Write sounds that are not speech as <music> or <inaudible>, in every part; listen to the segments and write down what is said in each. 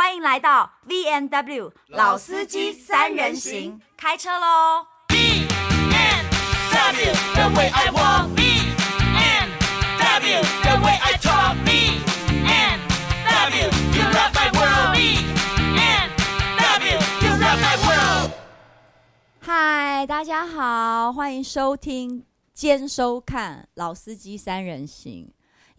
欢迎来到 V N W 老司机三人行，开车喽！V N W the way I walk, BMW the way I talk，V N W you rock my world，V N W you rock my world。嗨，大家好，欢迎收听兼收看老司机三人行。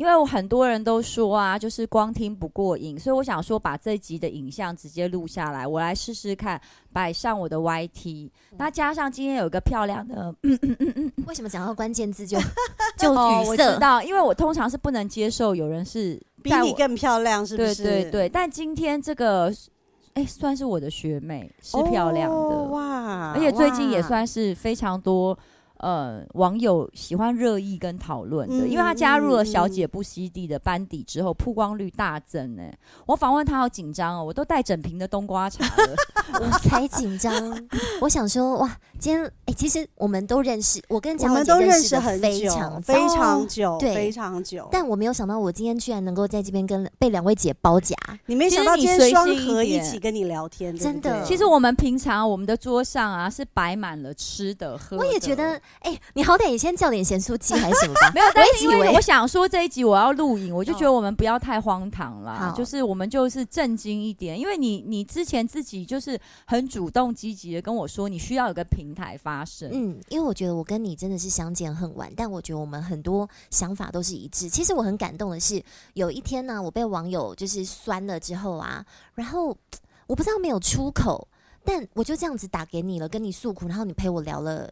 因为我很多人都说啊，就是光听不过瘾，所以我想说把这集的影像直接录下来，我来试试看摆上我的 YT。那加上今天有一个漂亮的，嗯嗯嗯嗯，为什么讲到关键字就 <laughs> 就语塞？哦，我知道，因为我通常是不能接受有人是比你更漂亮，是不是？对对对。但今天这个，哎，算是我的学妹，是漂亮的，哦，哇！而且最近也算是非常多。呃，网友喜欢热议跟讨论的，因为他加入了小姐不吸地的班底之后，曝光率大增呢。我访问他好紧张哦，我都带整瓶的冬瓜茶了，<laughs> 我才紧张。我想说，哇，今天哎，其实我们都认识，我跟蒋姐认识很非常非常久，对，非常久。但我没有想到，我今天居然能够在这边跟被两位姐包夹。你没想到今天双核一起跟你聊天，真的。其实我们平常我们的桌上啊是摆满了吃的喝的。我也觉得。哎、欸，你好歹也先叫点咸酥鸡还是什么吧？<laughs> 没有，但是因为我想说这一集我要录影，我就觉得我们不要太荒唐了，就是我们就是正经一点。因为你你之前自己就是很主动积极的跟我说，你需要有个平台发声。嗯，因为我觉得我跟你真的是相见恨晚，但我觉得我们很多想法都是一致。其实我很感动的是，有一天呢、啊，我被网友就是酸了之后啊，然后我不知道没有出口，但我就这样子打给你了，跟你诉苦，然后你陪我聊了。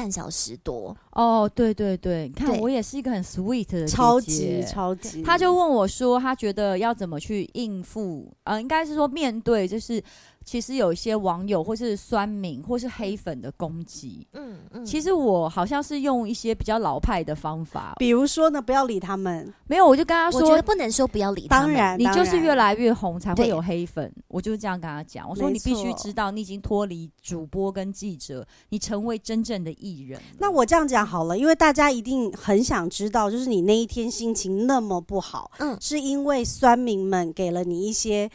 半小时多哦，对对对，你看我也是一个很 sweet 的姐姐，超级超级。他就问我说，他觉得要怎么去应付？呃，应该是说面对就是。其实有一些网友或是酸民或是黑粉的攻击，嗯嗯，其实我好像是用一些比较老派的方法，比如说呢，不要理他们。没有，我就跟他说，我觉得不能说不要理他们，当然，你就是越来越红才会有黑粉。我就是这样跟他讲，我说你必须知道，你已经脱离主播跟记者，你成为真正的艺人。那我这样讲好了，因为大家一定很想知道，就是你那一天心情那么不好，嗯，是因为酸民们给了你一些。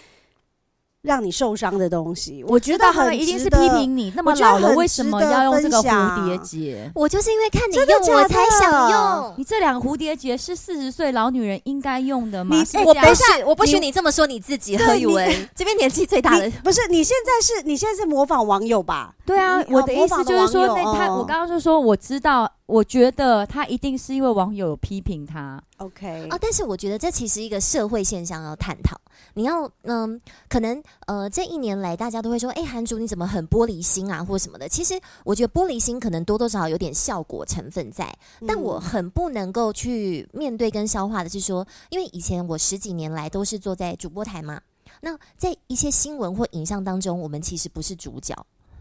让你受伤的东西，我觉得很一定是批评你那么老了，为什么要用这个蝴蝶结？我就是因为看你用，我才想用。你这两个蝴蝶结是四十岁老女人应该用的吗？我不是，我不许你这么说你自己。何以为这边年纪最大的不是？你现在是你现在是模仿网友吧？对啊，我的意思就是说，那他我刚刚就说我知道。我觉得他一定是因为网友批评他，OK 哦，但是我觉得这其实一个社会现象要探讨。你要嗯，可能呃，这一年来大家都会说，哎，韩主你怎么很玻璃心啊，或什么的。其实我觉得玻璃心可能多多少少有点效果成分在，但我很不能够去面对跟消化的是说，因为以前我十几年来都是坐在主播台嘛，那在一些新闻或影像当中，我们其实不是主角。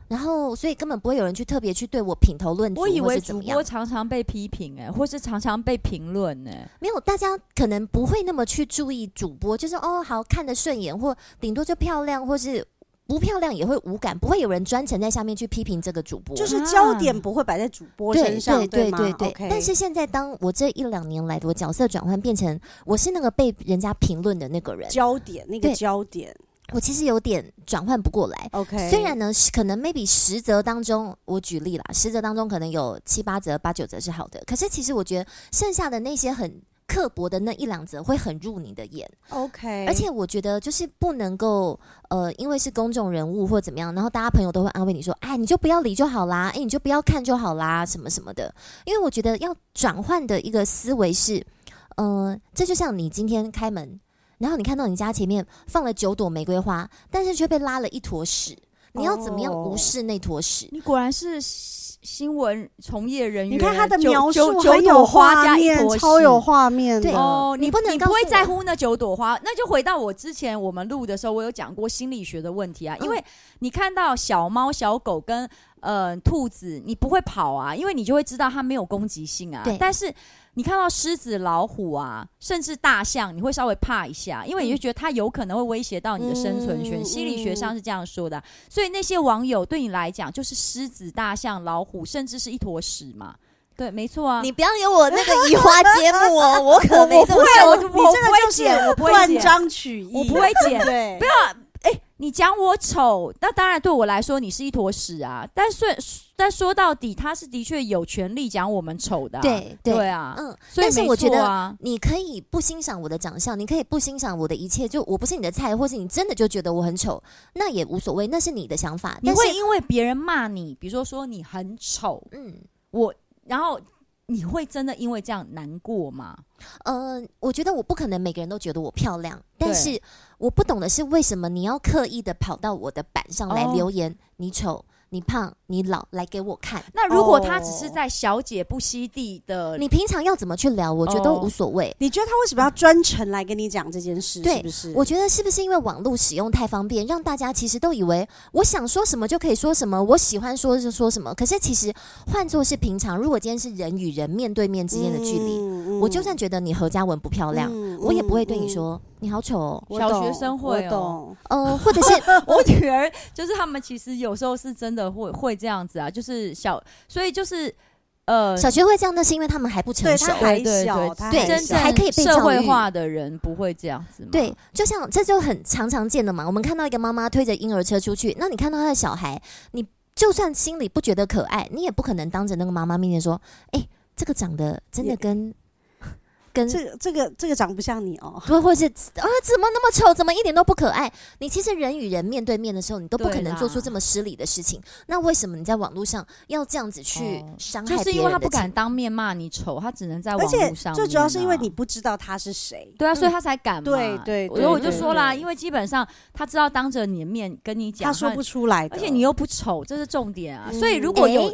然后，所以根本不会有人去特别去对我品头论足，我以为主播常常被批评哎、欸，或是常常被评论哎，没有，大家可能不会那么去注意主播，就是哦，好看的顺眼，或顶多就漂亮，或是不漂亮也会无感，不会有人专程在下面去批评这个主播，就是焦点不会摆在主播身上，对对对对对。但是现在，当我这一两年来的我角色转换变成我是那个被人家评论的那个人，焦点那个焦点。我其实有点转换不过来。OK，虽然呢，可能 maybe 十则当中，我举例啦，十则当中可能有七八则、八九则是好的，可是其实我觉得剩下的那些很刻薄的那一两则会很入你的眼。OK，而且我觉得就是不能够呃，因为是公众人物或怎么样，然后大家朋友都会安慰你说：“哎，你就不要理就好啦，哎，你就不要看就好啦，什么什么的。”因为我觉得要转换的一个思维是，呃，这就像你今天开门。然后你看到你家前面放了九朵玫瑰花，但是却被拉了一坨屎，你要怎么样无视那坨屎？你果然是。新闻从业人员，你看他的描述很有画面，超有画面的。哦，你不能，你不会在乎那九朵花。那就回到我之前我们录的时候，我有讲过心理学的问题啊。因为你看到小猫、小狗跟呃兔子，你不会跑啊，因为你就会知道它没有攻击性啊。对，但是。你看到狮子、老虎啊，甚至大象，你会稍微怕一下，因为你就觉得它有可能会威胁到你的生存权。嗯、心理学上是这样说的，所以那些网友对你来讲就是狮子、大象、老虎，甚至是一坨屎嘛？对，没错啊。你不要有我那个移花接木哦，<laughs> 我可能没这么说。我不会剪，<laughs> 我不会断章取义，我不会剪。<laughs> 对，不要。你讲我丑，那当然对我来说你是一坨屎啊！但是，但说到底，他是的确有权利讲我们丑的、啊。对对，对啊，嗯。所以、啊，但是我觉得你可以不欣赏我的长相，你可以不欣赏我的一切，就我不是你的菜，或是你真的就觉得我很丑，那也无所谓，那是你的想法。你会因为别人骂你，比如说说你很丑，嗯，我然后。你会真的因为这样难过吗？呃，我觉得我不可能每个人都觉得我漂亮，但是我不懂的是为什么你要刻意的跑到我的板上来留言，哦、你丑。你胖，你老，来给我看。那如果他只是在小姐不惜地的，你平常要怎么去聊？我觉得都无所谓。你觉得他为什么要专程来跟你讲这件事？对，是不是？我觉得是不是因为网络使用太方便，让大家其实都以为我想说什么就可以说什么，我喜欢说就说什么。可是其实换作是平常，如果今天是人与人面对面之间的距离，嗯嗯、我就算觉得你何嘉文不漂亮，嗯、我也不会对你说。嗯你好丑哦！小学生会哦，呃，或者是 <laughs> 我女儿，就是他们其实有时候是真的会会这样子啊，就是小，所以就是呃，小学会这样，那是因为他们还不成熟，对对对，对，真正还可以被社会化的人不会这样子。对，就像这就很常常见的嘛。我们看到一个妈妈推着婴儿车出去，那你看到他的小孩，你就算心里不觉得可爱，你也不可能当着那个妈妈面前说：“哎，这个长得真的跟。”跟这个这个这个长不像你哦，<laughs> 不或是啊？怎么那么丑？怎么一点都不可爱？你其实人与人面对面的时候，你都不可能做出这么失礼的事情。那为什么你在网络上要这样子去伤害？就是因为他不敢当面骂你丑，他只能在网络上。最主要是因为你不知道他是谁，对啊，所以他才敢嘛。对对，所以我就说啦，因为基本上他知道当着你的面跟你讲，他说不出来的，而且你又不丑，这是重点啊。所以如果有。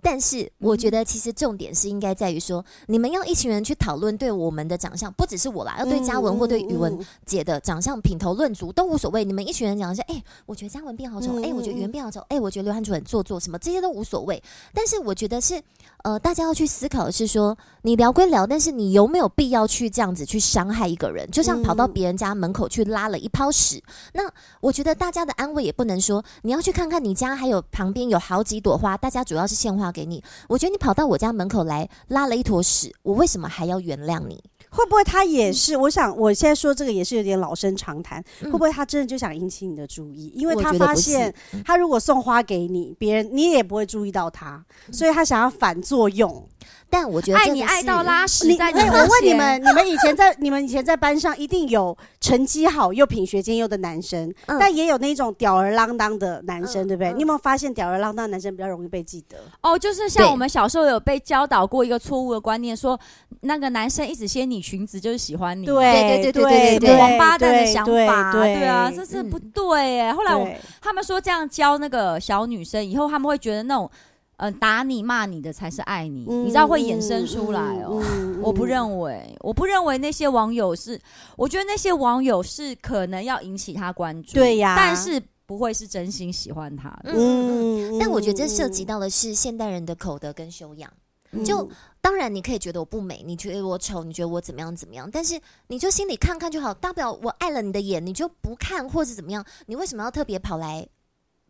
但是我觉得，其实重点是应该在于说，你们要一群人去讨论对我们的长相，不只是我啦，要对嘉文或对宇文姐的长相品头论足都无所谓。你们一群人讲一下，哎，我觉得嘉文变好丑，哎，我觉得宇文变好丑，哎，我觉得刘汉纯很做作，什么这些都无所谓。但是我觉得是，呃，大家要去思考的是说，你聊归聊，但是你有没有必要去这样子去伤害一个人？就像跑到别人家门口去拉了一泡屎，那我觉得大家的安慰也不能说，你要去看看你家还有旁边有好几朵花，大家主要是献花。给你，我觉得你跑到我家门口来拉了一坨屎，我为什么还要原谅你？会不会他也是？我想我现在说这个也是有点老生常谈。会不会他真的就想引起你的注意？因为他发现他如果送花给你，别人你也不会注意到他，所以他想要反作用。但我觉得爱你爱到拉屎在你。我问你们，你们以前在 <laughs> 你们以前在班上一定有成绩好又品学兼优的男生，但也有那种吊儿郎当的男生，对不对？你有没有发现吊儿郎当的男生比较容易被记得？哦，就是像我们小时候有被教导过一个错误的观念，说那个男生一直掀你裙子就是喜欢你。对对对对对，王八蛋的想法，对啊，这是不对哎。后来我他们说这样教那个小女生以后，他们会觉得那种。嗯，打你骂你的才是爱你，嗯、你知道会衍生出来哦。嗯嗯、我不认为，我不认为那些网友是，我觉得那些网友是可能要引起他关注，对呀，但是不会是真心喜欢他的。嗯，嗯但我觉得这涉及到的是现代人的口德跟修养。嗯、就当然你可以觉得我不美，你觉得我丑，你觉得我怎么样怎么样，但是你就心里看看就好，大不了我碍了你的眼，你就不看或者怎么样，你为什么要特别跑来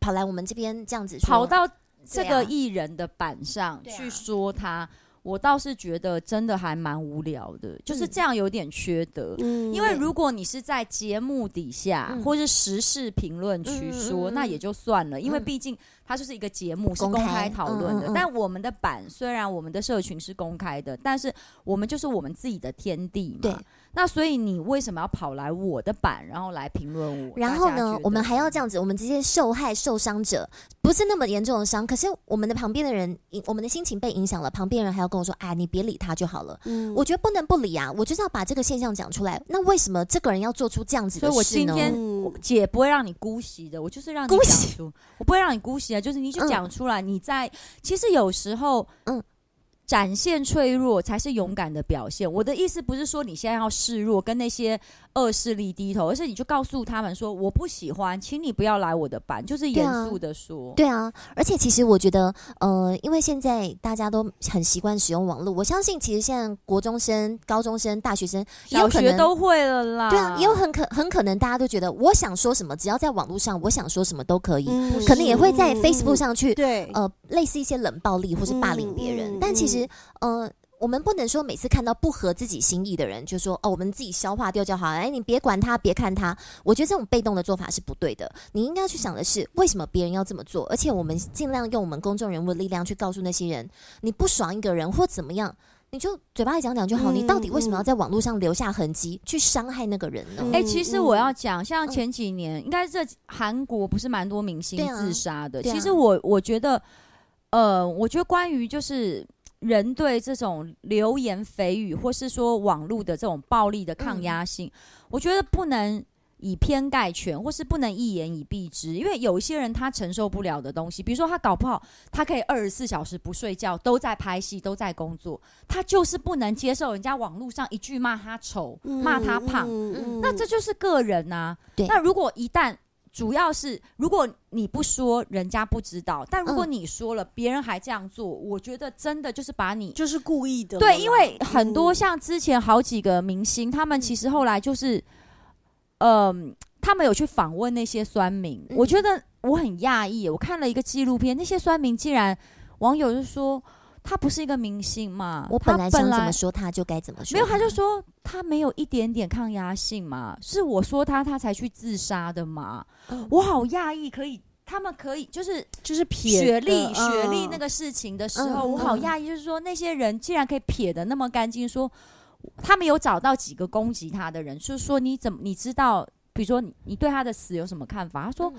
跑来我们这边这样子说？跑到。这个艺人的板上去说他，我倒是觉得真的还蛮无聊的，就是这样有点缺德。因为如果你是在节目底下或是时事评论区说，那也就算了，因为毕竟它就是一个节目，是公开讨论的。但我们的板虽然我们的社群是公开的，但是我们就是我们自己的天地嘛。那所以你为什么要跑来我的版，然后来评论我？然后呢，我们还要这样子，我们这些受害受伤者不是那么严重的伤，可是我们的旁边的人，我们的心情被影响了，旁边人还要跟我说：“哎，你别理他就好了。”嗯，我觉得不能不理啊，我就是要把这个现象讲出来。那为什么这个人要做出这样子的事呢？所以我今天姐不会让你姑息的，我就是让你讲出，我不会让你姑息啊，就是你就讲出来。你在其实有时候，嗯。展现脆弱才是勇敢的表现。我的意思不是说你现在要示弱，跟那些恶势力低头，而是你就告诉他们说：“我不喜欢，请你不要来我的班。”就是严肃的说对、啊。对啊，而且其实我觉得，呃，因为现在大家都很习惯使用网络，我相信其实现在国中生、高中生、大学生也有可能小学都会了啦。对啊，也有很可很可能大家都觉得，我想说什么，只要在网络上，我想说什么都可以，嗯、可能也会在 Facebook 上去，呃，类似一些冷暴力或是霸凌别人，嗯、但其实。呃，我们不能说每次看到不合自己心意的人，就说哦，我们自己消化掉就好。哎，你别管他，别看他。我觉得这种被动的做法是不对的。你应该要去想的是，为什么别人要这么做？而且我们尽量用我们公众人物的力量去告诉那些人，你不爽一个人或怎么样，你就嘴巴里讲讲就好。嗯、你到底为什么要在网络上留下痕迹，去伤害那个人呢？哎、嗯，其实我要讲，像前几年，嗯、应该这韩国不是蛮多明星自杀的。其实我我觉得，呃，我觉得关于就是。人对这种流言蜚语，或是说网络的这种暴力的抗压性，嗯、我觉得不能以偏概全，或是不能一言以蔽之。因为有一些人他承受不了的东西，比如说他搞不好他可以二十四小时不睡觉，都在拍戏，都在工作，他就是不能接受人家网络上一句骂他丑、骂他胖，嗯嗯嗯、那这就是个人呐、啊。那如果一旦主要是，如果你不说，人家不知道；但如果你说了，别、嗯、人还这样做，我觉得真的就是把你就是故意的。对，因为很多像之前好几个明星，嗯、他们其实后来就是，嗯、呃，他们有去访问那些酸民，嗯、我觉得我很讶异。我看了一个纪录片，那些酸民竟然网友就说。他不是一个明星嘛？我本来想怎么说他就该怎么说。没有，他就说他没有一点点抗压性嘛。是我说他，他才去自杀的嘛。嗯、我好讶异，可以，他们可以就是就是撇雪莉雪莉那个事情的时候，嗯、我好讶异，就是说那些人竟然可以撇的那么干净。说他们有找到几个攻击他的人，就是说你怎么你知道？比如说你你对他的死有什么看法？他说。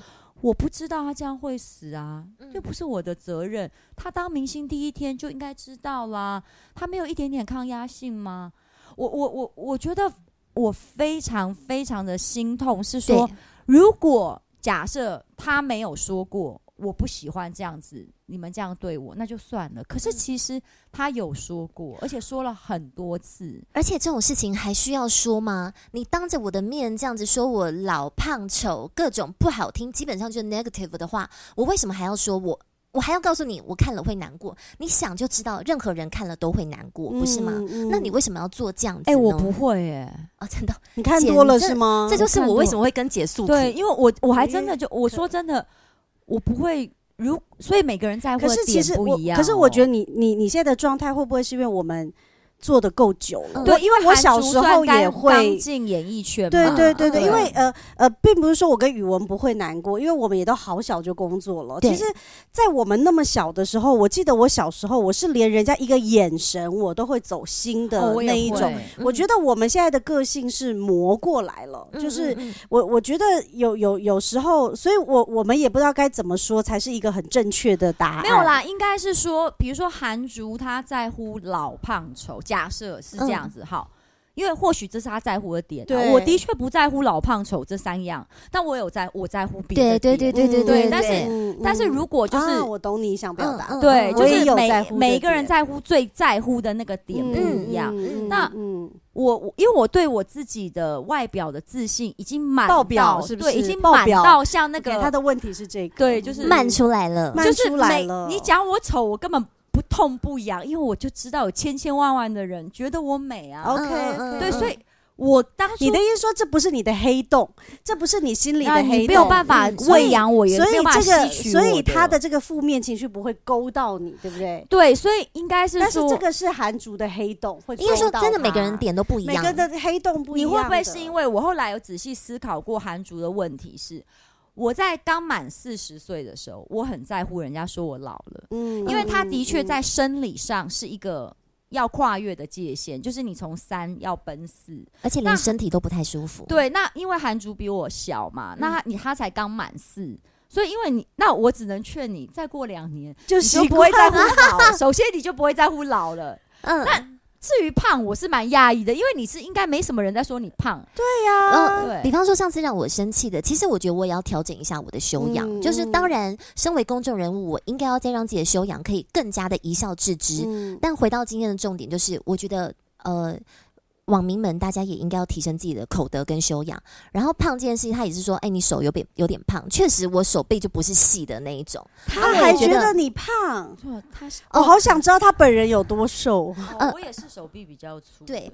嗯我不知道他这样会死啊，这不是我的责任。他当明星第一天就应该知道啦。他没有一点点抗压性吗？我我我我觉得我非常非常的心痛，是说如果假设他没有说过。我不喜欢这样子，你们这样对我，那就算了。可是其实他有说过，而且说了很多次。而且这种事情还需要说吗？你当着我的面这样子说我老胖丑，各种不好听，基本上就是 negative 的话，我为什么还要说我？我还要告诉你，我看了会难过。你想就知道，任何人看了都会难过，不是吗？嗯嗯、那你为什么要做这样子？哎、欸，我不会哎、欸，啊，真的，你看多了是吗？这就是我为什么会跟姐诉苦。对，因为我我还真的就我说真的。我不会，如所以每个人在乎的点不一样、哦。可是我觉得你你你现在的状态会不会是因为我们？做的够久了，对，因为我小时候也会进演艺圈，对对对对，因为呃呃，并不是说我跟宇文不会难过，因为我们也都好小就工作了。其实，在我们那么小的时候，我记得我小时候，我是连人家一个眼神，我都会走心的那一种。我觉得我们现在的个性是磨过来了，就是我我觉得有有有时候，所以我我们也不知道该怎么说才是一个很正确的答案。没有啦，应该是说，比如说韩竹他在乎老胖丑。假设是这样子，好，因为或许这是他在乎的点。对，我的确不在乎老胖丑这三样，但我有在，我在乎别的。对对对对对对。但是，但是如果就是我懂你想表达，对，就是每每一个人在乎最在乎的那个点不一样。那我因为我对我自己的外表的自信已经满爆表，是不是？已经满到像那个他的问题是这个，对，就是满出来了，满出来了。你讲我丑，我根本。不痛不痒，因为我就知道有千千万万的人觉得我美啊。OK，, okay 对，所以我当初你的意思说，这不是你的黑洞，这不是你心里的黑洞，你没有办法喂养我，也没有办法吸取我。所以他的这个负面情绪不会勾到你，对不对？对，所以应该是说，但是这个是韩族的黑洞，会应该说真的，每个人点都不一样，每个人的黑洞不一样。你会不会是因为我后来有仔细思考过韩族的问题是？我在刚满四十岁的时候，我很在乎人家说我老了，嗯，因为他的确在生理上是一个要跨越的界限，就是你从三要奔四，而且连身体都不太舒服。对，那因为韩竹比我小嘛，那他你他才刚满四，所以因为你，那我只能劝你，再过两年就，就不会在乎老。首先，你就不会在乎老了。嗯，那至于胖，我是蛮讶异的，因为你是应该没什么人在说你胖。对呀、啊，嗯，对。比方说上次让我生气的，其实我觉得我也要调整一下我的修养。嗯、就是当然，身为公众人物，我应该要再让自己的修养可以更加的一笑置之。嗯、但回到今天的重点，就是我觉得呃。网民们，大家也应该要提升自己的口德跟修养。然后胖这件事情，他也是说，哎、欸，你手有点有点胖，确实我手背就不是细的那一种。他还觉得你胖，他是我好想知道他本人有多瘦。哦、我也是手臂比较粗。对，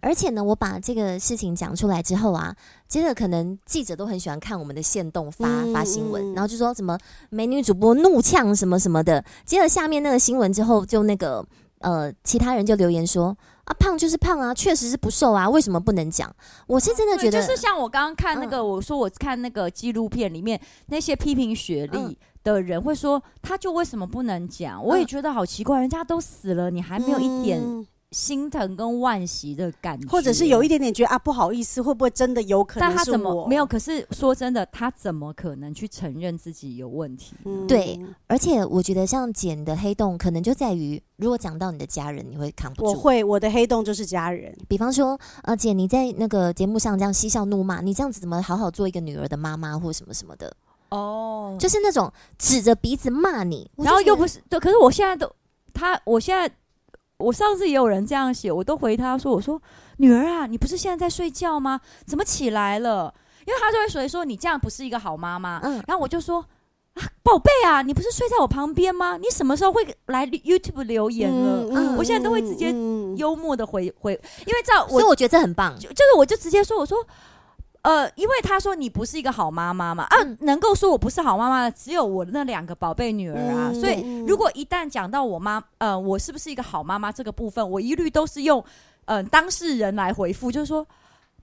而且呢，我把这个事情讲出来之后啊，接着可能记者都很喜欢看我们的线动发发新闻，嗯、然后就说什么美女主播怒呛什么什么的。接着下面那个新闻之后，就那个呃，其他人就留言说。啊，胖就是胖啊，确实是不瘦啊，为什么不能讲？我是真的觉得，就是像我刚刚看那个，嗯、我说我看那个纪录片里面那些批评雪莉的人会说，他就为什么不能讲？我也觉得好奇怪，人家都死了，你还没有一点。嗯心疼跟惋惜的感觉，或者是有一点点觉得啊，不好意思，会不会真的有可能？但他怎么没有？可是说真的，他怎么可能去承认自己有问题？嗯、对，而且我觉得像简的黑洞，可能就在于，如果讲到你的家人，你会扛不住。我会，我的黑洞就是家人。比方说，呃，姐你在那个节目上这样嬉笑怒骂，你这样子怎么好好做一个女儿的妈妈，或什么什么的？哦，就是那种指着鼻子骂你，然后又不是对，可是我现在都他，我现在。我上次也有人这样写，我都回他说：“我说女儿啊，你不是现在在睡觉吗？怎么起来了？因为他就会所以说你这样不是一个好妈妈。嗯，然后我就说啊，宝贝啊，你不是睡在我旁边吗？你什么时候会来 YouTube 留言了？嗯，嗯，我现在都会直接幽默的回回，因为这样我，所以我觉得这很棒。就就是我就直接说，我说。”呃，因为他说你不是一个好妈妈嘛，啊，能够说我不是好妈妈的只有我那两个宝贝女儿啊，嗯、所以如果一旦讲到我妈，呃，我是不是一个好妈妈这个部分，我一律都是用嗯、呃、当事人来回复，就是说。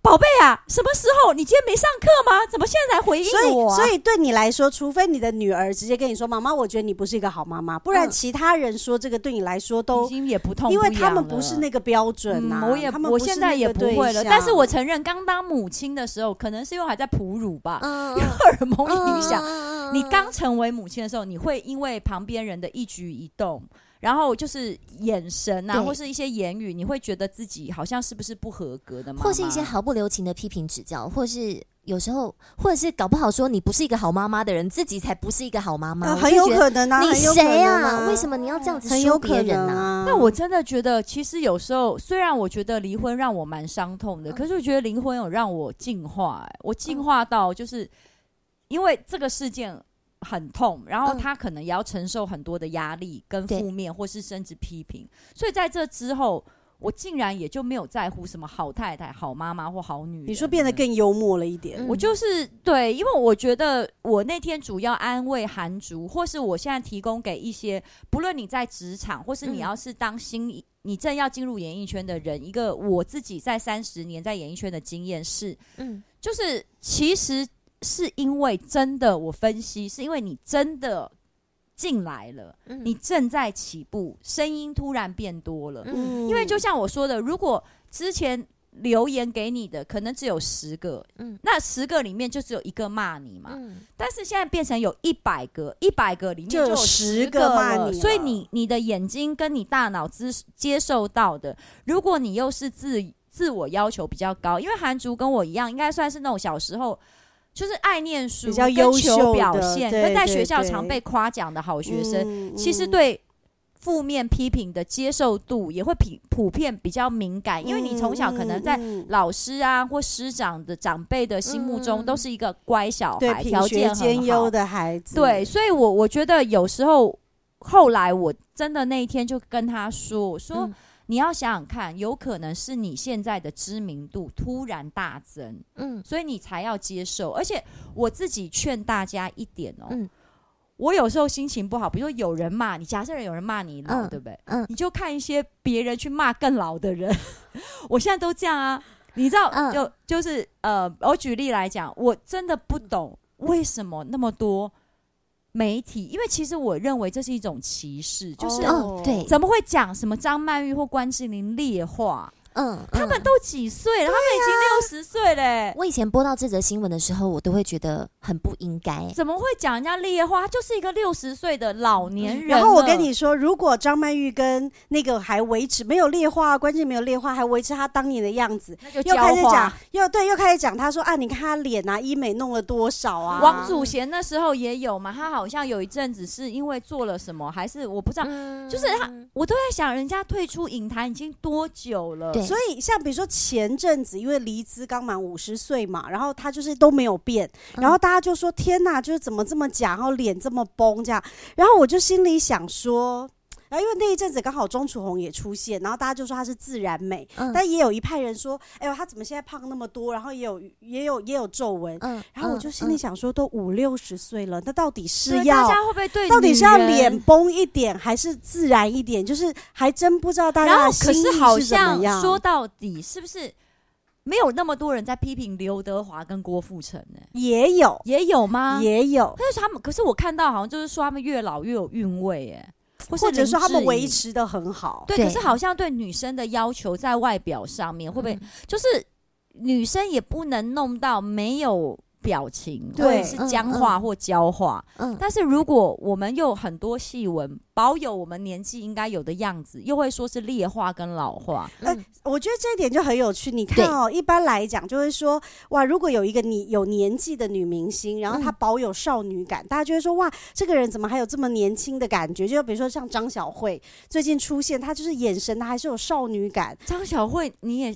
宝贝啊，什么时候？你今天没上课吗？怎么现在才回应我啊？所以，所以对你来说，除非你的女儿直接跟你说：“妈妈，我觉得你不是一个好妈妈。”不然，其他人说这个对你来说都已经也不痛不，因为他们不是那个标准啊。嗯、我也，我现在也不会了。但是我承认，刚当母亲的时候，可能是因为还在哺乳吧，嗯、因为荷尔蒙影响。嗯、你刚成为母亲的时候，你会因为旁边人的一举一动。然后就是眼神啊，或是一些言语，你会觉得自己好像是不是不合格的吗？或是一些毫不留情的批评指教，或是有时候，或者是搞不好说你不是一个好妈妈的人，自己才不是一个好妈妈。呃、很有可能啊，你谁啊？为什么你要这样子说别人呢、啊？那我真的觉得，其实有时候，虽然我觉得离婚让我蛮伤痛的，可是我觉得离婚有让我进化、欸，我进化到就是因为这个事件。很痛，然后他可能也要承受很多的压力跟负面，或是甚至批评。所以在这之后，我竟然也就没有在乎什么好太太、好妈妈或好女人。你说变得更幽默了一点，我就是对，因为我觉得我那天主要安慰韩竹，或是我现在提供给一些，不论你在职场，或是你要是当新，你正要进入演艺圈的人，一个我自己在三十年在演艺圈的经验是，嗯，就是其实。是因为真的，我分析是因为你真的进来了，嗯、你正在起步，声音突然变多了。嗯、因为就像我说的，如果之前留言给你的可能只有十个，嗯、那十个里面就只有一个骂你嘛。嗯、但是现在变成有一百个，一百个里面就有十个骂你，所以你你的眼睛跟你大脑接接受到的，如果你又是自自我要求比较高，因为韩竹跟我一样，应该算是那种小时候。就是爱念书、比较优秀表现，跟在学校常被夸奖的好学生，其实对负面批评的接受度也会普普遍比较敏感，因为你从小可能在老师啊或师长的长辈的心目中都是一个乖小孩，条件很优的孩子。对，所以我我觉得有时候后来我真的那一天就跟他说，我说。你要想想看，有可能是你现在的知名度突然大增，嗯，所以你才要接受。而且我自己劝大家一点哦，嗯，我有时候心情不好，比如说有人骂你，假设有人骂你老，嗯，对不对？嗯，你就看一些别人去骂更老的人。<laughs> 我现在都这样啊，你知道，嗯，就就是呃，我举例来讲，我真的不懂为什么那么多媒体，因为其实我认为这是一种歧视，就是哦，对，怎么会讲什么张曼玉或关之琳劣化？嗯，他们都几岁了？他们已经六十岁嘞。我以前播到这则新闻的时候，我都会觉得很不应该。怎么会讲人家劣化？他就是一个六十岁的老年人。然后我跟你说，如果张曼玉跟那个还维持没有劣化，关键没有劣化，还维持她当年的样子，又开始讲，又对，又开始讲。他说啊，你看他脸啊，医美弄了多少啊？王祖贤那时候也有嘛，他好像有一阵子是因为做了什么，还是我不知道，嗯、就是他，我都在想，人家退出影坛已经多久了？对，所以像比如说。前阵子因为黎姿刚满五十岁嘛，然后她就是都没有变，然后大家就说天哪，就是怎么这么假，然后脸这么崩这样，然后我就心里想说。然后因为那一阵子刚好钟楚红也出现，然后大家就说她是自然美，嗯、但也有一派人说，哎呦，她怎么现在胖那么多？然后也有也有也有皱纹，嗯、然后我就心里想说，都五六十岁了，那到底是要大家会不会对到底是要脸崩一点，还是自然一点？就是还真不知道大家的心意是怎么样。可是好像说到底，是不是没有那么多人在批评刘德华跟郭富城呢？也有，也有吗？也有。但是他们，可是我看到好像就是说他们越老越有韵味，哎。或者说他们维持的很好，对。可是好像对女生的要求在外表上面，会不会就是女生也不能弄到没有表情，对，是僵化或焦化。嗯，但是如果我们又很多细纹，保有我们年纪应该有的样子，又会说是劣化跟老化。哎，我觉得这一点就很有趣。你看哦，一般来讲就会说，哇，如果有一个你有年纪的女明星，然后她保有少女感，大家就会说，哇，这个人怎么还有这么年轻的感觉？就比如说像张小慧最近出现，她就是眼神她还是有少女感。张小慧，你也。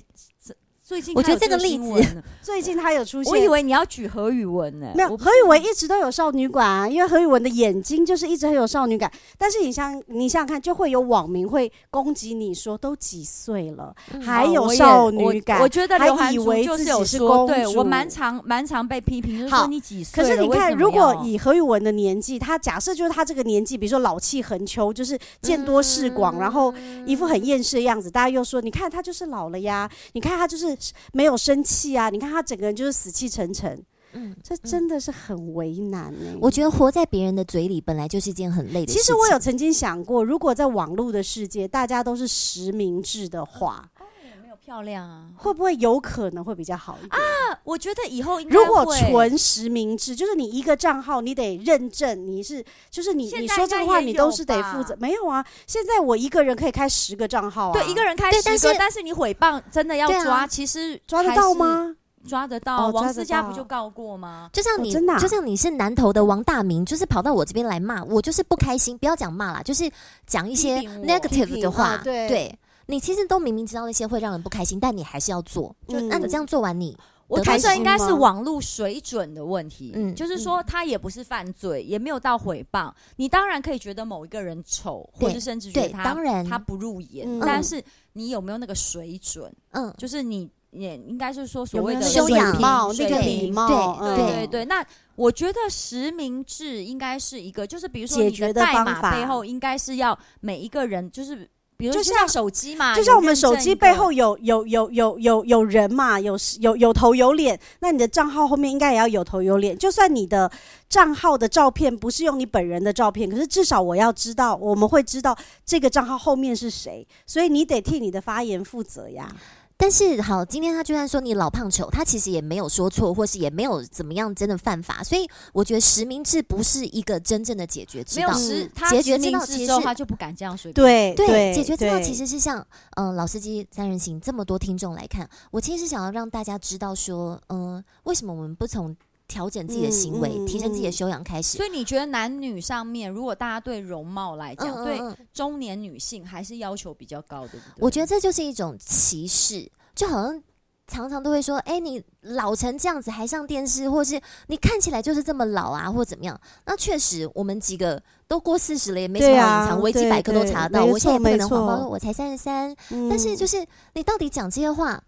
最近我觉得这个例子，最近他有出现。<laughs> 我以为你要举何宇文呢？没有，何宇文一直都有少女感啊，因为何宇文的眼睛就是一直很有少女感。但是你想，你想想看，就会有网民会攻击你说，都几岁了还有少女感？我觉得还以为自己是公主。对，我蛮常蛮常被批评，就是说你几岁？可是你看，如果以何宇文的年纪，他假设就是他这个年纪，比如说老气横秋，就是见多识广，然后一副很厌世的样子，大家又说，你看他就是老了呀，你看他就是。没有生气啊！你看他整个人就是死气沉沉，嗯，这真的是很为难呢、欸。我觉得活在别人的嘴里本来就是一件很累的事情。其实我有曾经想过，如果在网络的世界，大家都是实名制的话，哦，没有漂亮啊，会不会有可能会比较好一点啊？我觉得以后应该如果纯实名制，就是你一个账号你得认证你是，就是你你说这个话你都是得负责。没有啊，现在我一个人可以开十个账号啊，对，一个人开十个，但是但是你诽谤真的要抓，其实抓得到吗？抓得到，王思佳不就告过吗？就像你，就像你是南投的王大明，就是跑到我这边来骂我，就是不开心。不要讲骂啦，就是讲一些 negative 的话。对，你其实都明明知道那些会让人不开心，但你还是要做。就那你这样做完，你。我觉得应该是网络水准的问题，嗯，就是说他也不是犯罪，也没有到诽谤。你当然可以觉得某一个人丑，或者甚至觉得他当然他不入眼，但是你有没有那个水准？嗯，就是你也应该是说所谓的修养、那个礼貌，对对对。那我觉得实名制应该是一个，就是比如说你的代码背后应该是要每一个人就是。比如就像手机嘛，就像我们手机背后有有有有有有人嘛，有有有头有脸，那你的账号后面应该也要有头有脸。就算你的账号的照片不是用你本人的照片，可是至少我要知道，我们会知道这个账号后面是谁，所以你得替你的发言负责呀。但是好，今天他就算说你老胖丑，他其实也没有说错，或是也没有怎么样真的犯法，所以我觉得实名制不是一个真正的解决之道。没有解决之道其实他就不敢这样说。对对，对解决之道其实是像嗯、呃，老司机三人行这么多听众来看，我其实是想要让大家知道说，嗯、呃，为什么我们不从。调整自己的行为，嗯嗯、提升自己的修养开始。所以你觉得男女上面，如果大家对容貌来讲，对中年女性还是要求比较高的？我觉得这就是一种歧视，就好像常常都会说：“哎、欸，你老成这样子还上电视，或是你看起来就是这么老啊，或怎么样？”那确实，我们几个都过四十了，也没什么隐藏，维基百科都查得到。我现在也不可能谎报说我才三十三，但是就是你到底讲这些话，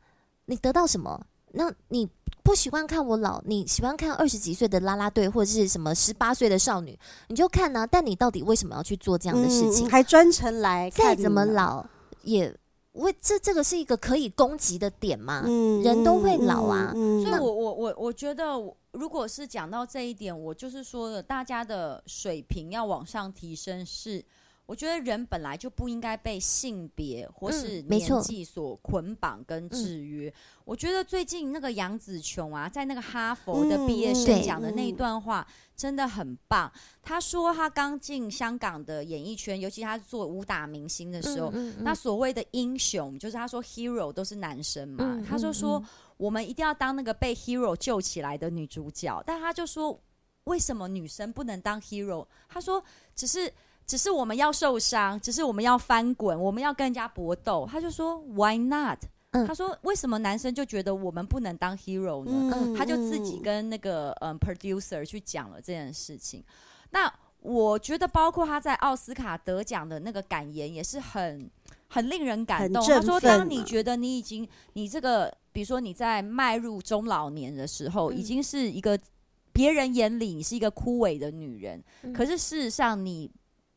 你得到什么？那你。不喜欢看我老，你喜欢看二十几岁的啦啦队或者是什么十八岁的少女，你就看啊。但你到底为什么要去做这样的事情？嗯、还专程来看？再怎么老，也为这这个是一个可以攻击的点吗？嗯，人都会老啊，嗯嗯嗯、所以我我我我觉得，如果是讲到这一点，我就是说的，大家的水平要往上提升是。我觉得人本来就不应该被性别或是年纪所捆绑跟制约。嗯、我觉得最近那个杨紫琼啊，在那个哈佛的毕业生讲的那一段话真的很棒。他说他刚进香港的演艺圈，尤其他做武打明星的时候，嗯嗯嗯、那所谓的英雄，就是他说 hero 都是男生嘛。她就说我们一定要当那个被 hero 救起来的女主角，但他就说为什么女生不能当 hero？他说只是。只是我们要受伤，只是我们要翻滚，我们要跟人家搏斗。他就说 Why not？、嗯、他说为什么男生就觉得我们不能当 hero 呢？嗯、他就自己跟那个嗯 producer 去讲了这件事情。那我觉得包括他在奥斯卡得奖的那个感言也是很很令人感动。他说，当你觉得你已经你这个，比如说你在迈入中老年的时候，嗯、已经是一个别人眼里你是一个枯萎的女人，嗯、可是事实上你。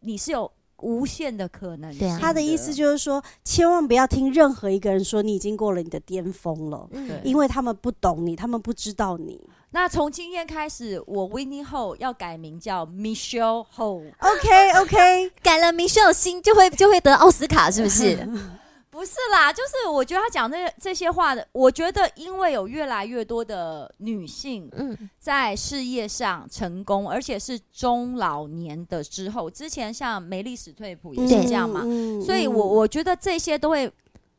你是有无限的可能。的，他的意思就是说，千万不要听任何一个人说你已经过了你的巅峰了，嗯，因为他们不懂你，他们不知道你。那从今天开始，我 Winnie Ho 要改名叫 Michelle Ho。OK OK，<laughs> 改了 Michelle 心就会就会得奥斯卡，是不是？<laughs> 不是啦，就是我觉得他讲这这些话的，我觉得因为有越来越多的女性在事业上成功，而且是中老年的之后，之前像梅丽史翠普也是这样嘛，所以我我觉得这些都会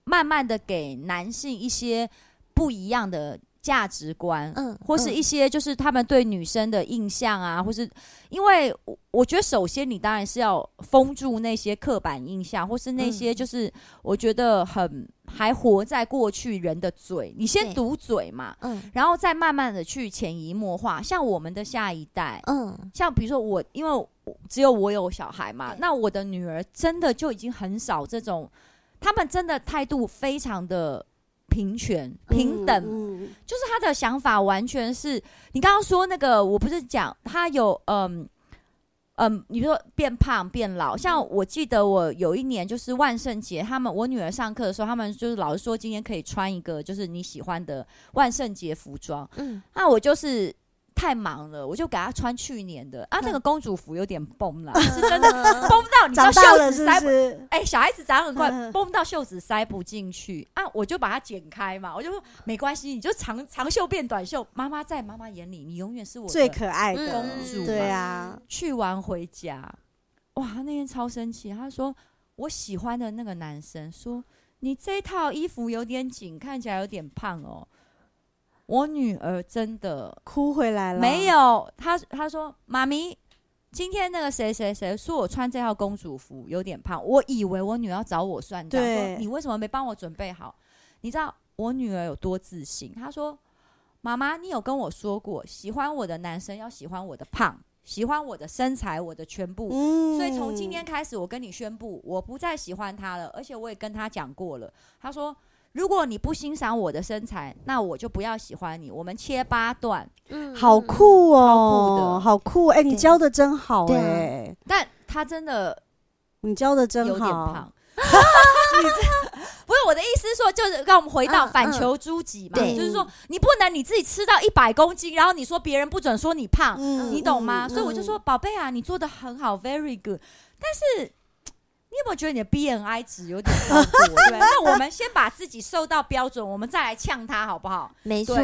慢慢的给男性一些不一样的。价值观，嗯，或是一些就是他们对女生的印象啊，或是因为我觉得首先你当然是要封住那些刻板印象，或是那些就是我觉得很还活在过去人的嘴，你先堵嘴嘛，嗯，然后再慢慢的去潜移默化。像我们的下一代，嗯，像比如说我，因为只有我有小孩嘛，那我的女儿真的就已经很少这种，他们真的态度非常的。平权、平等，就是他的想法完全是你刚刚说那个，我不是讲他有嗯嗯，你说变胖变老，像我记得我有一年就是万圣节，他们我女儿上课的时候，他们就是老师说今天可以穿一个就是你喜欢的万圣节服装，嗯，那我就是。太忙了，我就给她穿去年的。啊，那个公主服有点崩了，<laughs> 是真的崩到你知道袖子塞不？哎，小孩子长很快，崩到袖子塞不进去。啊，我就把它剪开嘛，我就说没关系，你就长长袖变短袖，妈妈在妈妈眼里你永远是我最可爱的。公主。对啊，去完回家，哇，那天超生气，他说我喜欢的那个男生说你这套衣服有点紧，看起来有点胖哦。我女儿真的哭回来了，没有，她她说妈咪，今天那个谁谁谁说我穿这套公主服有点胖，我以为我女儿要找我算账，对说你为什么没帮我准备好？你知道我女儿有多自信？她说妈妈，你有跟我说过，喜欢我的男生要喜欢我的胖，喜欢我的身材，我的全部。嗯，所以从今天开始，我跟你宣布，我不再喜欢他了，而且我也跟他讲过了。他说。如果你不欣赏我的身材，那我就不要喜欢你。我们切八段，嗯，好酷哦，好酷的，好酷！哎，你教的真好哎，但他真的，你教的真好，有点胖。<laughs> 不是我的意思，说就是让我们回到反求诸己嘛，就是说你不能你自己吃到一百公斤，然后你说别人不准说你胖，你懂吗？所以我就说，宝贝啊，你做的很好，very good，但是。你有没有觉得你的 BNI 值有点高？对，那我们先把自己瘦到标准，我们再来呛他，好不好？没错。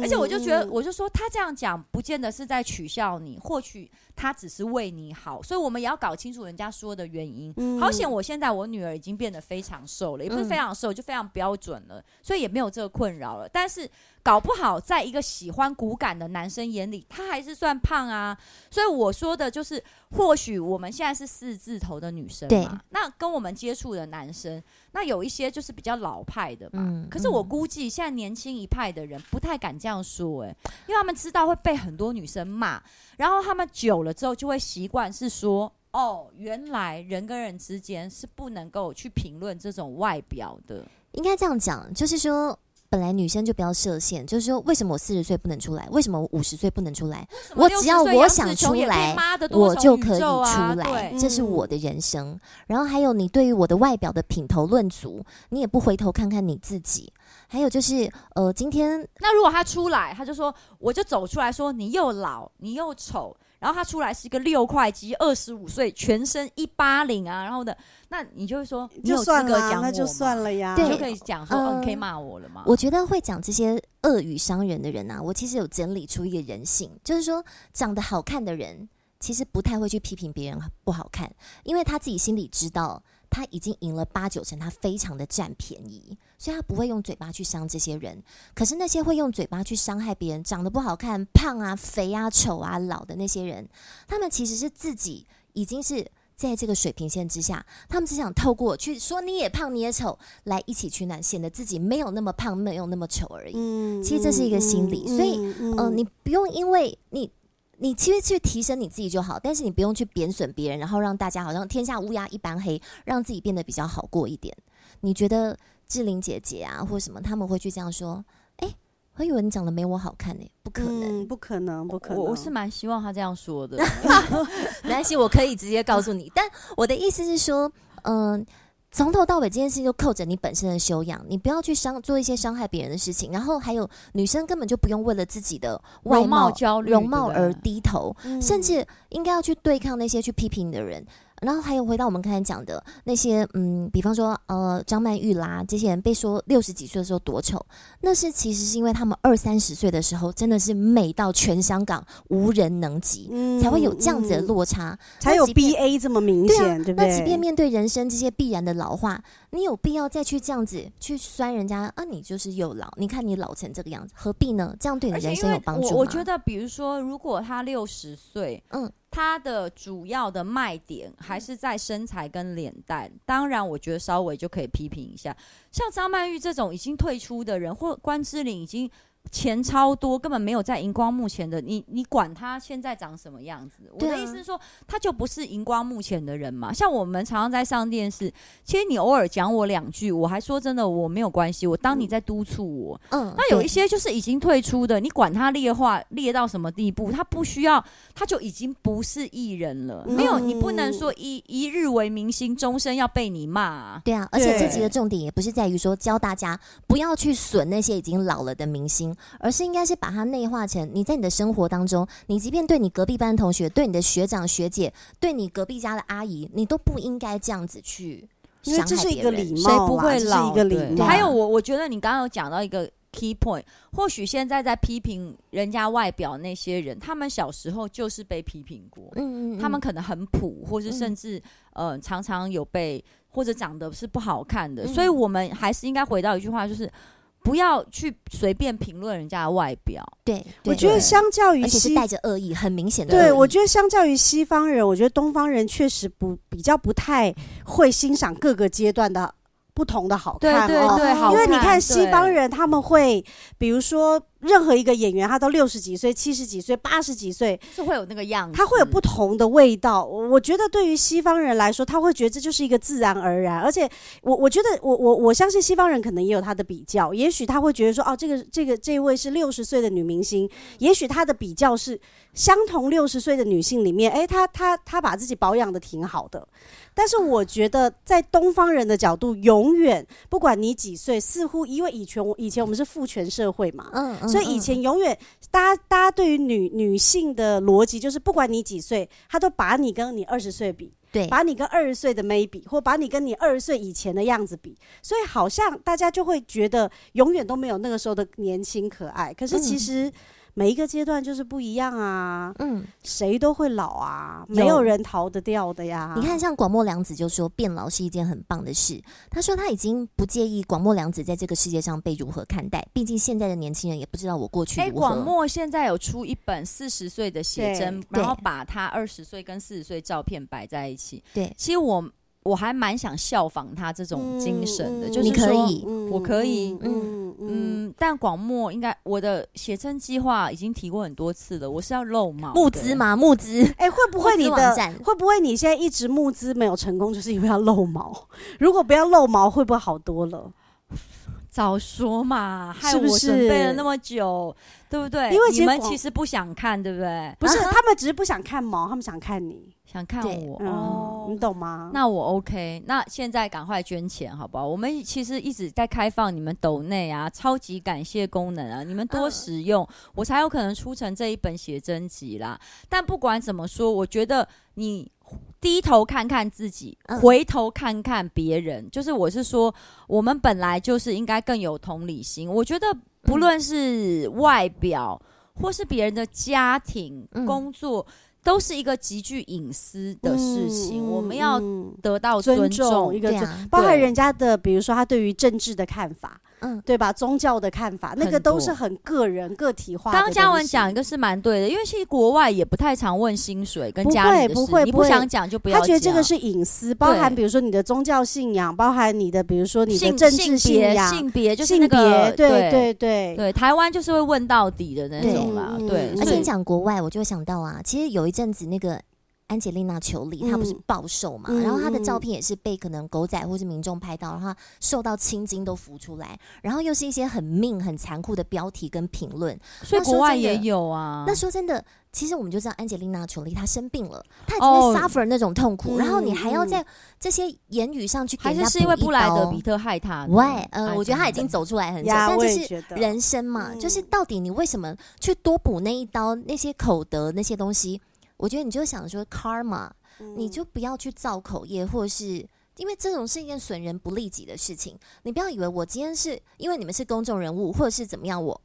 而且我就觉得，我就说他这样讲，不见得是在取笑你，或许他只是为你好。所以我们也要搞清楚人家说的原因。好险，我现在我女儿已经变得非常瘦了，也不是非常瘦，就非常标准了，所以也没有这个困扰了。但是。搞不好，在一个喜欢骨感的男生眼里，他还是算胖啊。所以我说的就是，或许我们现在是四字头的女生嘛，那跟我们接触的男生，那有一些就是比较老派的嘛。嗯、可是我估计现在年轻一派的人不太敢这样说，哎，因为他们知道会被很多女生骂，然后他们久了之后就会习惯是说，哦，原来人跟人之间是不能够去评论这种外表的。应该这样讲，就是说。本来女生就不要设限，就是说，为什么我四十岁不能出来？为什么我五十岁不能出来？我只要我想出来，我就可以出来，这是我的人生。然后还有，你对于我的外表的品头论足，你也不回头看看你自己。还有就是，呃，今天那如果他出来，他就说，我就走出来说，你又老，你又丑。然后他出来是一个六块肌，二十五岁，全身一八零啊，然后的，那你就会说，你有资格讲我，那就算了呀，对，就可以讲说，呃、你可以骂我了吗？我觉得会讲这些恶语伤人的人啊，我其实有整理出一个人性，就是说长得好看的人，其实不太会去批评别人不好看，因为他自己心里知道。他已经赢了八九成，他非常的占便宜，所以他不会用嘴巴去伤这些人。可是那些会用嘴巴去伤害别人、长得不好看、胖啊、肥啊、丑啊、老的那些人，他们其实是自己已经是在这个水平线之下，他们只想透过去说你也胖、你也丑，来一起取暖，显得自己没有那么胖、没有那么丑而已。嗯，其实这是一个心理，所以，嗯、呃，你不用因为你。你其实去提升你自己就好，但是你不用去贬损别人，然后让大家好像天下乌鸦一般黑，让自己变得比较好过一点。你觉得志玲姐姐啊，或什么他们会去这样说？哎、欸，我以为你长得没我好看呢、欸，不可能、嗯，不可能，不可能。我，我是蛮希望他这样说的，没关系，我可以直接告诉你。但我的意思是说，嗯、呃。从头到尾这件事情就扣着你本身的修养，你不要去伤做一些伤害别人的事情。然后还有女生根本就不用为了自己的外貌焦虑、容貌而低头，甚至应该要去对抗那些去批评你的人。然后还有回到我们刚才讲的那些，嗯，比方说，呃，张曼玉啦，这些人被说六十几岁的时候多丑，那是其实是因为他们二三十岁的时候真的是美到全香港无人能及，嗯、才会有这样子的落差，嗯、才有 B A 这么明显，对，啊、对不对？那即便面对人生这些必然的老化，你有必要再去这样子去酸人家啊？你就是又老，你看你老成这个样子，何必呢？这样对你人生有帮助吗？我，我觉得，比如说，如果他六十岁，嗯。他的主要的卖点还是在身材跟脸蛋，当然我觉得稍微就可以批评一下，像张曼玉这种已经退出的人，或关之琳已经。钱超多，根本没有在荧光幕前的你，你管他现在长什么样子？我的意思是说，他就不是荧光幕前的人嘛。像我们常常在上电视，其实你偶尔讲我两句，我还说真的我没有关系。我当你在督促我，嗯，那有一些就是已经退出的，你管他劣化劣到什么地步，他不需要，他就已经不是艺人了。没有，你不能说一一日为明星，终身要被你骂啊。对啊，而且这集的重点也不是在于说教大家不要去损那些已经老了的明星。而是应该是把它内化成你在你的生活当中，你即便对你隔壁班同学、对你的学长学姐、对你隔壁家的阿姨，你都不应该这样子去伤害别人。因为这是一个礼貌，谁不会老？这是一个礼貌。还有我，我觉得你刚刚有讲到一个 key point，或许现在在批评人家外表那些人，他们小时候就是被批评过，嗯嗯，他们可能很普，或是甚至呃常常有被或者长得是不好看的，所以我们还是应该回到一句话，就是。不要去随便评论人家的外表。对，我觉得相较于西，而且是带着恶意，很明显的。对，我觉得相较于西方人，我觉得东方人确实不比较不太会欣赏各个阶段的。不同的好看，对对对，因为你看西方人他们会，比如说任何一个演员，他都六十几岁、七十几岁、八十几岁，是会有那个样子，他会有不同的味道。我觉得对于西方人来说，他会觉得这就是一个自然而然。而且我我觉得我我我相信西方人可能也有他的比较，也许他会觉得说，哦，这个这个这位是六十岁的女明星，也许他的比较是相同六十岁的女性里面，哎，她她她把自己保养的挺好的。但是我觉得，在东方人的角度，永远不管你几岁，似乎因为以前我以前我们是父权社会嘛，嗯，嗯，所以以前永远大家大家对于女女性的逻辑就是，不管你几岁，他都把你跟你二十岁比，对，把你跟二十岁的妹比，或把你跟你二十岁以前的样子比，所以好像大家就会觉得永远都没有那个时候的年轻可爱。可是其实。嗯每一个阶段就是不一样啊，嗯，谁都会老啊，没有人逃得掉的呀。你看，像广末凉子就说变老是一件很棒的事。他说他已经不介意广末凉子在这个世界上被如何看待，毕竟现在的年轻人也不知道我过去如何。哎，广末现在有出一本四十岁的写真，然后把他二十岁跟四十岁照片摆在一起。对，其实我。我还蛮想效仿他这种精神的，嗯、就是你可以，我可以，嗯嗯，但广末应该我的写真计划已经提过很多次了，我是要露毛募资吗？募资？<laughs> 哎、欸，会不会你的会不会你现在一直募资没有成功，就是因为要露毛？<laughs> 如果不要露毛，会不会好多了？早说嘛，害我准备了那么久，对不对？因为你们其实不想看，对不对？不是，啊他们只是不想看毛，他们想看你，想看我、嗯，哦，你懂吗？那我 OK，那现在赶快捐钱，好不好？我们其实一直在开放你们抖内啊，超级感谢功能啊，你们多使用，嗯、我才有可能出成这一本写真集啦。但不管怎么说，我觉得你。低头看看自己，回头看看别人，嗯、就是我是说，我们本来就是应该更有同理心。我觉得不论是外表，或是别人的家庭、嗯、工作，都是一个极具隐私的事情。嗯、我们要得到尊重，一个包含人家的，比如说他对于政治的看法。嗯，对吧？宗教的看法，那个都是很个人、个体化的。刚刚嘉文讲一个是蛮对的，因为其实国外也不太常问薪水跟家里的事，不会，不会，你不想讲就不要讲。他觉得这个是隐私，包含比如说你的宗教信仰，包含你的比如说你的政治信仰、性别，就是那个对对对对。台湾就是会问到底的那种啦，对。而且你讲国外，我就想到啊，其实有一阵子那个。安吉丽娜·裘丽，她不是暴瘦嘛？嗯、然后她的照片也是被可能狗仔或是民众拍到，然后瘦到青筋都浮出来，然后又是一些很命、很残酷的标题跟评论。所以国外也有啊。那说真的，其实我们就知道安吉丽娜·裘丽她生病了，她已经在 suffer 那种痛苦，哦、然后你还要在这些言语上去给人家补一刀。还是是因为布莱德彼特害她？喂，呃，我觉得她已经走出来很久，但这是人生嘛，就是到底你为什么去多补那一刀？那些口德那些东西，我觉得你就想说 karma。你就不要去造口业，或是因为这种是一件损人不利己的事情。你不要以为我今天是因为你们是公众人物，或者是怎么样，我。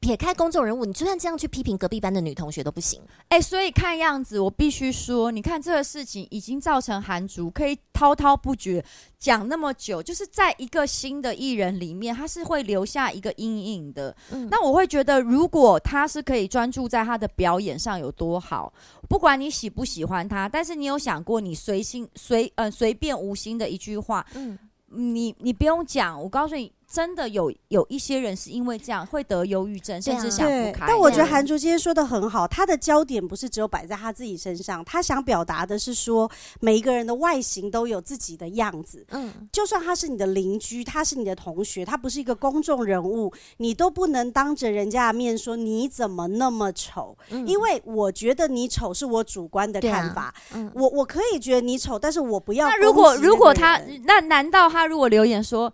撇开公众人物，你就算这样去批评隔壁班的女同学都不行。哎、欸，所以看样子，我必须说，你看这个事情已经造成韩竹可以滔滔不绝讲那么久，就是在一个新的艺人里面，他是会留下一个阴影的。嗯，那我会觉得，如果他是可以专注在他的表演上有多好，不管你喜不喜欢他，但是你有想过，你随心随嗯随便无心的一句话，嗯，你你不用讲，我告诉你。真的有有一些人是因为这样会得忧郁症，甚至想不开。但我觉得韩竹今天说的很好，他的焦点不是只有摆在他自己身上，他想表达的是说，每一个人的外形都有自己的样子。嗯，就算他是你的邻居，他是你的同学，他不是一个公众人物，你都不能当着人家的面说你怎么那么丑。嗯，因为我觉得你丑是我主观的看法。嗯，我我可以觉得你丑，但是我不要。那如果如果他，那难道他如果留言说？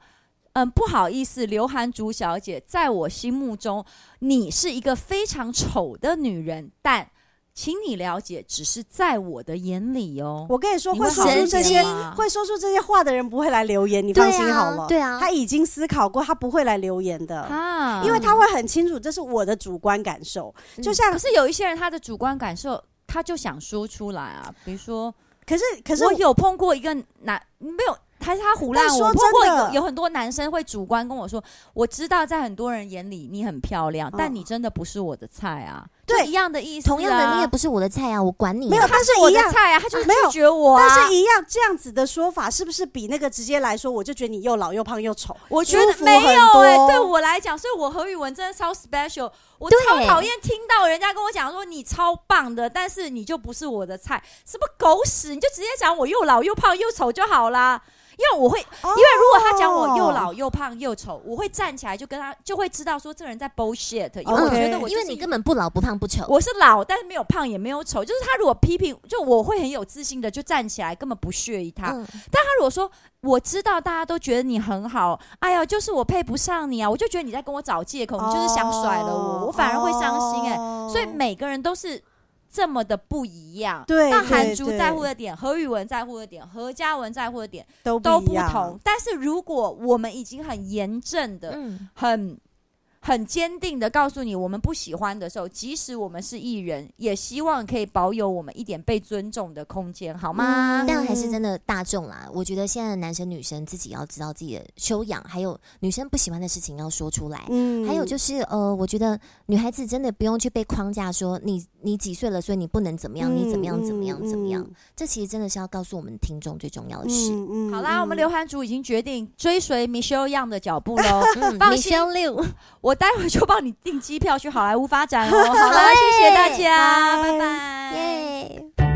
嗯，不好意思，刘涵竹小姐，在我心目中，你是一个非常丑的女人，但请你了解，只是在我的眼里哦。我跟你说，会说出这些会说出这些话的人不会来留言，你放心好了。对啊，他已经思考过，他不会来留言的啊，因为他会很清楚，这是我的主观感受。就像，可是有一些人，他的主观感受，他就想说出来啊，比如说，可是可是我有碰过一个男，没有。还是他胡乱我。不过有有很多男生会主观跟我说，我知道在很多人眼里你很漂亮，哦、但你真的不是我的菜啊。对，一样的意思、啊。同样的，你也不是我的菜啊，我管你、啊。没有，他是我的菜啊，他就是拒绝我、啊。但是一样这样子的说法，是不是比那个直接来说，我就觉得你又老又胖又丑？我觉得没有哎、欸，对我来讲，所以我何宇文真的超 special。我超讨厌听到人家跟我讲说你超棒的，但是你就不是我的菜，什么狗屎！你就直接讲我又老又胖又丑就好啦。因为我会，因为如果他讲我又老又胖又丑，我会站起来就跟他就会知道说这个人在 bullshit。因为我觉得我因为你根本不老不胖不丑，我是老但是没有胖也没有丑，就是他如果批评，就我会很有自信的就站起来，根本不屑于他。但他如果说我知道大家都觉得你很好，哎呀，就是我配不上你啊，我就觉得你在跟我找借口，你就是想甩了我，我反而会伤心哎。所以每个人都是。这么的不一样，对，那韩竹在乎的点，何宇文在乎的点，何嘉文在乎的点都不，都不同。但是如果我们已经很严正的，嗯，很。很坚定的告诉你，我们不喜欢的时候，即使我们是艺人，也希望可以保有我们一点被尊重的空间，好吗？嗯、但还是真的大众啦。我觉得现在的男生女生自己要知道自己的修养，还有女生不喜欢的事情要说出来。嗯，还有就是呃，我觉得女孩子真的不用去被框架说你你几岁了，所以你不能怎么样，你怎么样怎么样怎么样。这其实真的是要告诉我们听众最重要的事。好啦，我们刘涵竹已经决定追随 Michelle Yang 的脚步喽。放心，Michelle Liu 我待会就帮你订机票去好莱坞发展哦。<laughs> 好啦谢谢大家拜。拜。